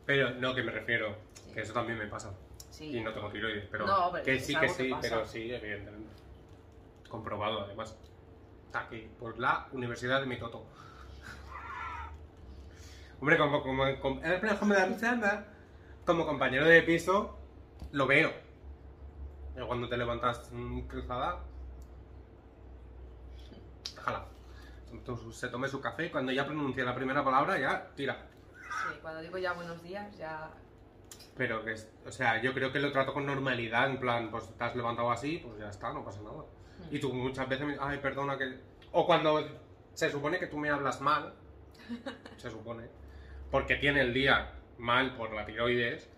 Pero no, que me refiero. Sí. Que eso también me pasa. Sí. Y no tengo tiroides. Pero No, pero que sí, que sí, pasa. pero sí, evidentemente. Comprobado, además. Aquí, por la Universidad de Mitoto. Hombre, como, como, como, como compañero de piso, lo veo. Pero cuando te levantas cruzada. Entonces, Se tome su café y cuando ya pronuncia la primera palabra, ya tira. Sí, cuando digo ya buenos días, ya... Pero que, es, o sea, yo creo que lo trato con normalidad, en plan, pues te has levantado así, pues ya está, no pasa nada. Hmm. Y tú muchas veces me ay, perdona que... O cuando se supone que tú me hablas mal, (laughs) se supone, porque tiene el día mal por la tiroides,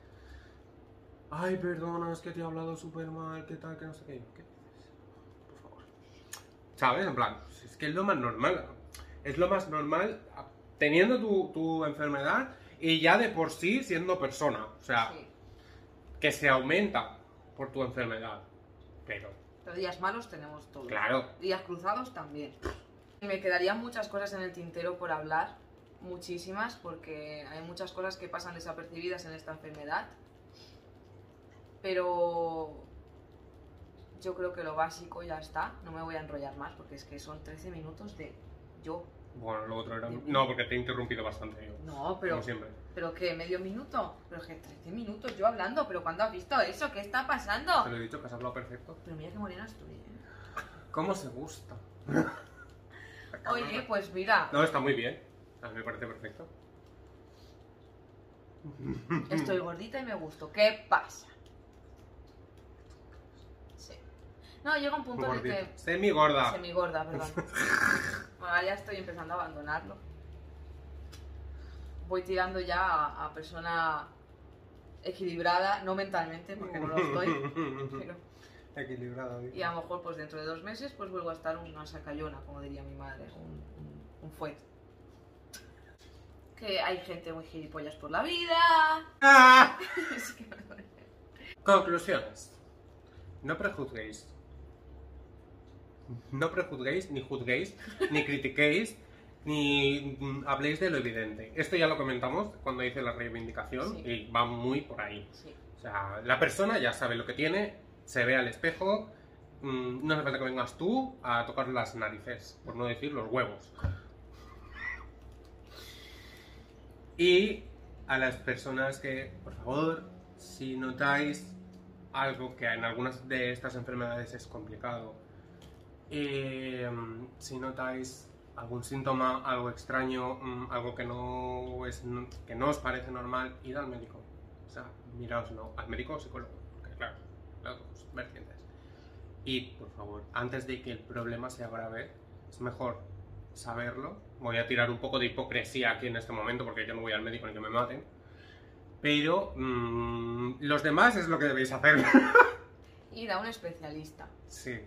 ay, perdona, es que te he hablado súper mal, qué tal, que no sé qué. ¿Qué dices? Por favor. ¿Sabes? En plan, es que es lo más normal. Es lo más normal teniendo tu, tu enfermedad y ya de por sí siendo persona. O sea, Sí. que se aumenta por tu enfermedad. Pero, Pero días malos tenemos todos. claro, Días cruzados también. Me quedarían muchas cosas en el tintero por hablar, muchísimas, porque hay muchas cosas que pasan desapercibidas en esta enfermedad. Pero yo creo que lo básico ya está, no me voy a enrollar más, porque es que son 13 minutos de yo. Bueno, lo otro era... No, porque te he interrumpido bastante yo. No, pero, Como siempre. pero ¿qué? ¿Medio minuto? Pero que 13 minutos yo hablando, pero ¿cuándo has visto eso? ¿Qué está pasando? Te lo he dicho que has hablado perfecto. Pero mira qué morena estoy, ¿eh? ¿Cómo se gusta? (laughs) Oye, pues mira, No, está muy bien. A mí me parece perfecto. Estoy gordita y me gusto. ¿Qué pasa? Sí. No, llega un punto en el que... Semi gorda. Semi gorda, perdón. Bueno, (laughs) ahora ya estoy empezando a abandonarlo. Voy tirando ya a, a persona equilibrada, no mentalmente, porque no lo estoy. (laughs) pero- Equilibrada. y a lo mejor pues dentro de dos meses pues vuelvo a estar una sacayona, como diría mi madre, un, un, un fuet. Que hay gente muy gilipollas por la vida. ¡Ah! (laughs) Conclusiones. No prejuzguéis. No prejuzguéis, ni juzguéis, (laughs) ni critiquéis, ni mm, habléis de lo evidente. Esto ya lo comentamos cuando hice la reivindicación Sí. y va muy por ahí. Sí. O sea, la persona ya sabe lo que tiene, se ve al espejo, mm, no hace falta que vengas tú a tocar las narices, por no decir los huevos. Y a las personas que, por favor, si notáis algo que en algunas de estas enfermedades es complicado, eh, si notáis algún síntoma, algo extraño, mm, algo que no, es, que no os parece normal, id al médico. O sea, miraos, no, al médico o psicólogo, porque claro, las dos vertientes. Y, por favor, antes de que el problema sea grave, es mejor saberlo. Voy a tirar un poco de hipocresía aquí en este momento, porque yo no voy al médico ni que me maten. Pero mm, los demás es lo que debéis hacer. (laughs) Ir a un especialista. sí,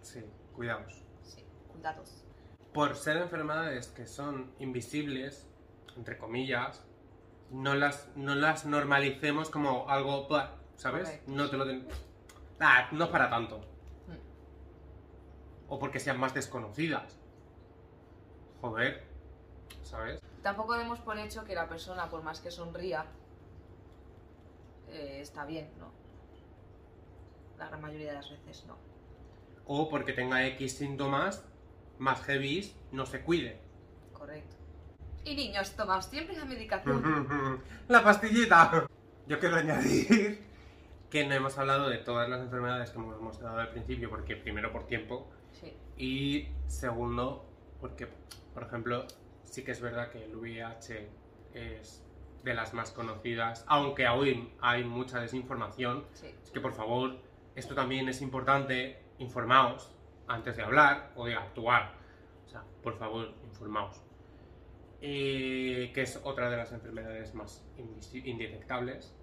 sí, cuidaos. Sí, cuidados. por ser enfermedades que son invisibles, entre comillas, no las, no las normalicemos como algo, ¿sabes? Correcto. No te lo den... Ah, no es para tanto. Mm. O porque sean más desconocidas. Joder, ¿sabes? Tampoco demos por hecho que la persona, por más que sonría, eh, está bien, ¿no? La gran mayoría de las veces no. O porque tenga X síntomas más heavy, no se cuide. Correcto. Y niños, tomad siempre la medicación. La pastillita. Yo quiero añadir que no hemos hablado de todas las enfermedades que hemos mostrado al principio, porque primero por tiempo Sí, y segundo porque, por ejemplo, sí que es verdad que el VIH es de las más conocidas, aunque aún hay mucha desinformación. sí. Es que por favor, esto también es importante, informaos antes de hablar o de actuar. O sea, por favor, informaos. Eh, que es otra de las enfermedades más indetectables.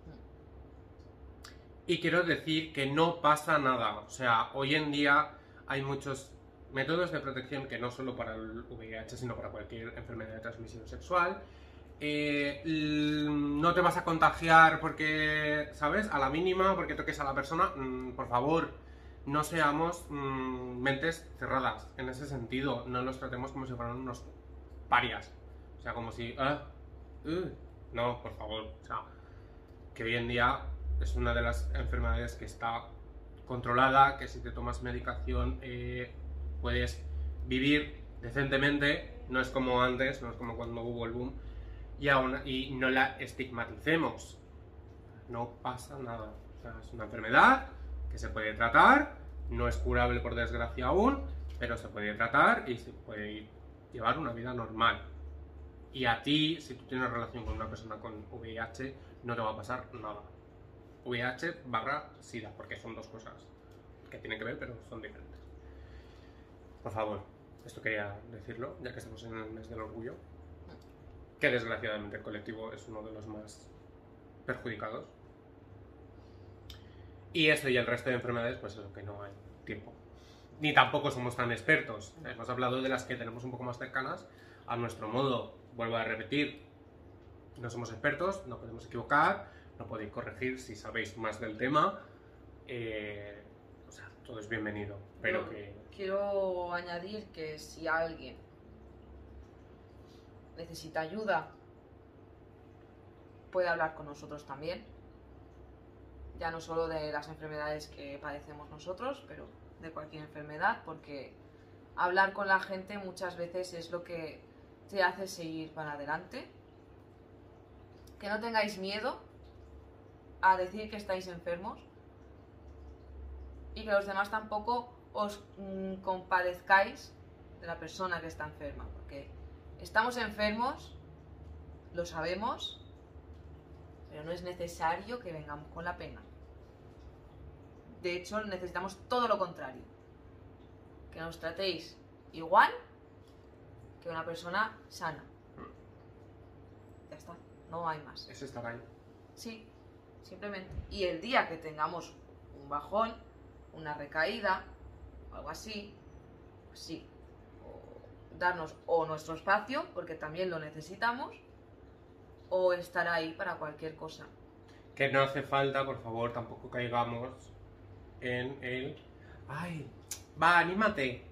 Y quiero decir que no pasa nada. O sea, hoy en día hay muchos métodos de protección que no solo para el VIH, sino para cualquier enfermedad de transmisión sexual. Eh, no te vas a contagiar porque, ¿sabes? A la mínima, porque toques a la persona. Mm, por favor, no seamos mm, mentes cerradas en ese sentido. No los tratemos como si fueran unos parias. O sea, como si... ah, uh, no, por favor. O sea, que hoy en día es una de las enfermedades que está controlada, que si te tomas medicación eh, puedes vivir decentemente, no es como antes, no es como cuando hubo el boom, y, aún, y no la estigmaticemos. No pasa nada. O sea, es una enfermedad que se puede tratar, no es curable por desgracia aún, pero se puede tratar y se puede llevar una vida normal. Y a ti, si tú tienes relación con una persona con VIH, no te va a pasar nada. VIH barra SIDA, porque son dos cosas que tienen que ver, pero son diferentes. Por favor, esto quería decirlo, ya que estamos en el mes del orgullo, que desgraciadamente el colectivo es uno de los más perjudicados. Y esto y el resto de enfermedades, pues es lo que no hay tiempo. Ni tampoco somos tan expertos. Hemos hablado de las que tenemos un poco más cercanas a nuestro modo. Vuelvo a repetir, no somos expertos, no podemos equivocar, no podéis corregir si sabéis más del tema. Eh, o sea, todo es bienvenido, pero No. que... Quiero añadir que si alguien necesita ayuda, puede hablar con nosotros también. Ya no solo de las enfermedades que padecemos nosotros, pero de cualquier enfermedad, porque hablar con la gente muchas veces es lo que te hace seguir para adelante. Que no tengáis miedo a decir que estáis enfermos y que los demás tampoco os mm, compadezcáis de la persona que está enferma, porque estamos enfermos, lo sabemos, pero no es necesario que vengamos con la pena. De hecho, necesitamos todo lo contrario, que nos tratéis igual que una persona sana. Ya está, no hay más. Es estar ahí. Sí, simplemente. Y el día que tengamos un bajón, una recaída, o algo así, pues sí. O darnos o nuestro espacio, porque también lo necesitamos, o estar ahí para cualquier cosa. Que no hace falta, por favor, tampoco caigamos en el... ay, va, anímate.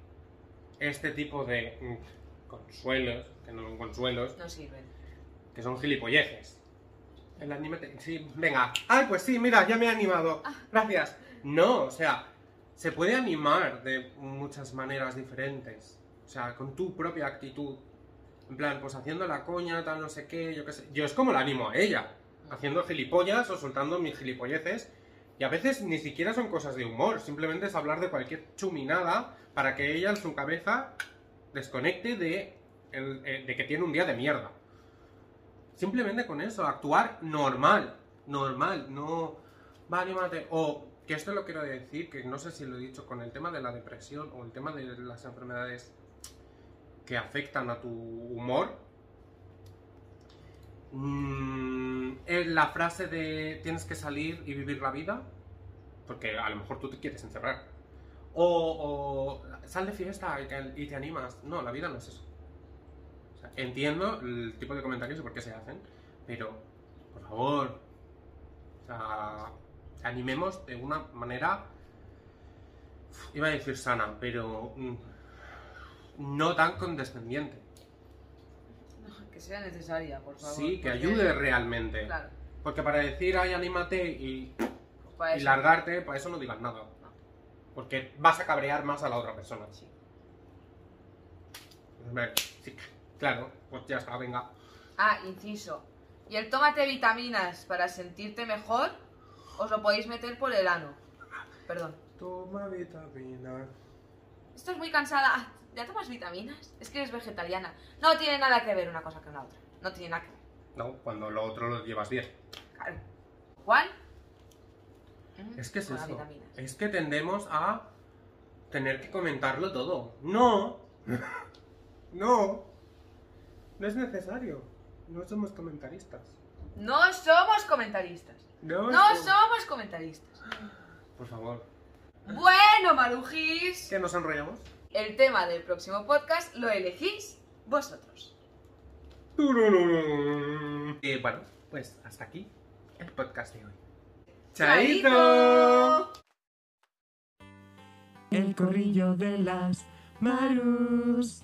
Este tipo de mm, consuelos, que no son consuelos, No sirven. que son gilipolleces. El anímate, sí, venga. Ay, pues sí, mira, ya me he animado. Gracias. No, o sea, se puede animar de muchas maneras diferentes. O sea, con tu propia actitud. En plan, pues haciendo la coña, tal, no sé qué, yo qué sé. Yo es como la animo a ella. Haciendo gilipollas o soltando mis gilipolleces. Y a veces ni siquiera son cosas de humor. Simplemente es hablar de cualquier chuminada para que ella en su cabeza desconecte de, eh, de que tiene un día de mierda. Simplemente con eso, actuar normal, normal, no va, anímate. O que esto lo quiero decir, que no sé si lo he dicho con el tema de la depresión o el tema de las enfermedades que afectan a tu humor. Mm, es la frase de tienes que salir y vivir la vida, porque a lo mejor tú te quieres encerrar. O, o sal de fiesta y te, animas. No, la vida no es eso. Entiendo el tipo de comentarios y por qué se hacen, pero por favor, o sea, animemos de una manera, iba a decir sana, pero mm, no tan condescendiente. Que sea necesaria, por favor. Sí, que porque- ayude realmente. Claro. Porque para decir, ay, anímate y, pues y largarte, para eso no digas nada. Porque vas a cabrear más a la otra persona. Sí. Sí, claro, pues ya está, venga. Ah, inciso. ¿Y el tómate vitaminas para sentirte mejor? Os lo podéis meter por el ano. Perdón. Toma vitamina. Estás muy cansada. ¿Ya tomas vitaminas? Es que eres vegetariana. No tiene nada que ver una cosa con la otra. No tiene nada que ver. No, cuando lo otro lo llevas bien. Claro. ¿Cuál? Mm, Es que es eso. vitaminas. Es que tendemos a tener que comentarlo todo. No. (laughs) no. No es necesario. No somos comentaristas. No somos comentaristas. No, No somos- somos comentaristas. Por favor. Bueno, marujis. ¿Qué nos enrollamos? El tema del próximo podcast lo elegís vosotros. Y bueno, pues hasta aquí el podcast de hoy. ¡Chaito! El corrillo de las Marus.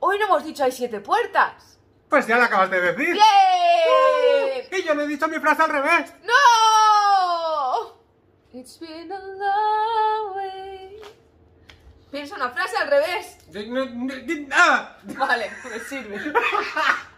Hoy no hemos dicho hay siete puertas. Pues ya lo acabas de decir. ¡Bien! Y yo no he dicho mi frase al revés. ¡No! It's been a long. Piensa una frase al revés. ¡Ah! Vale, me sirve. (laughs)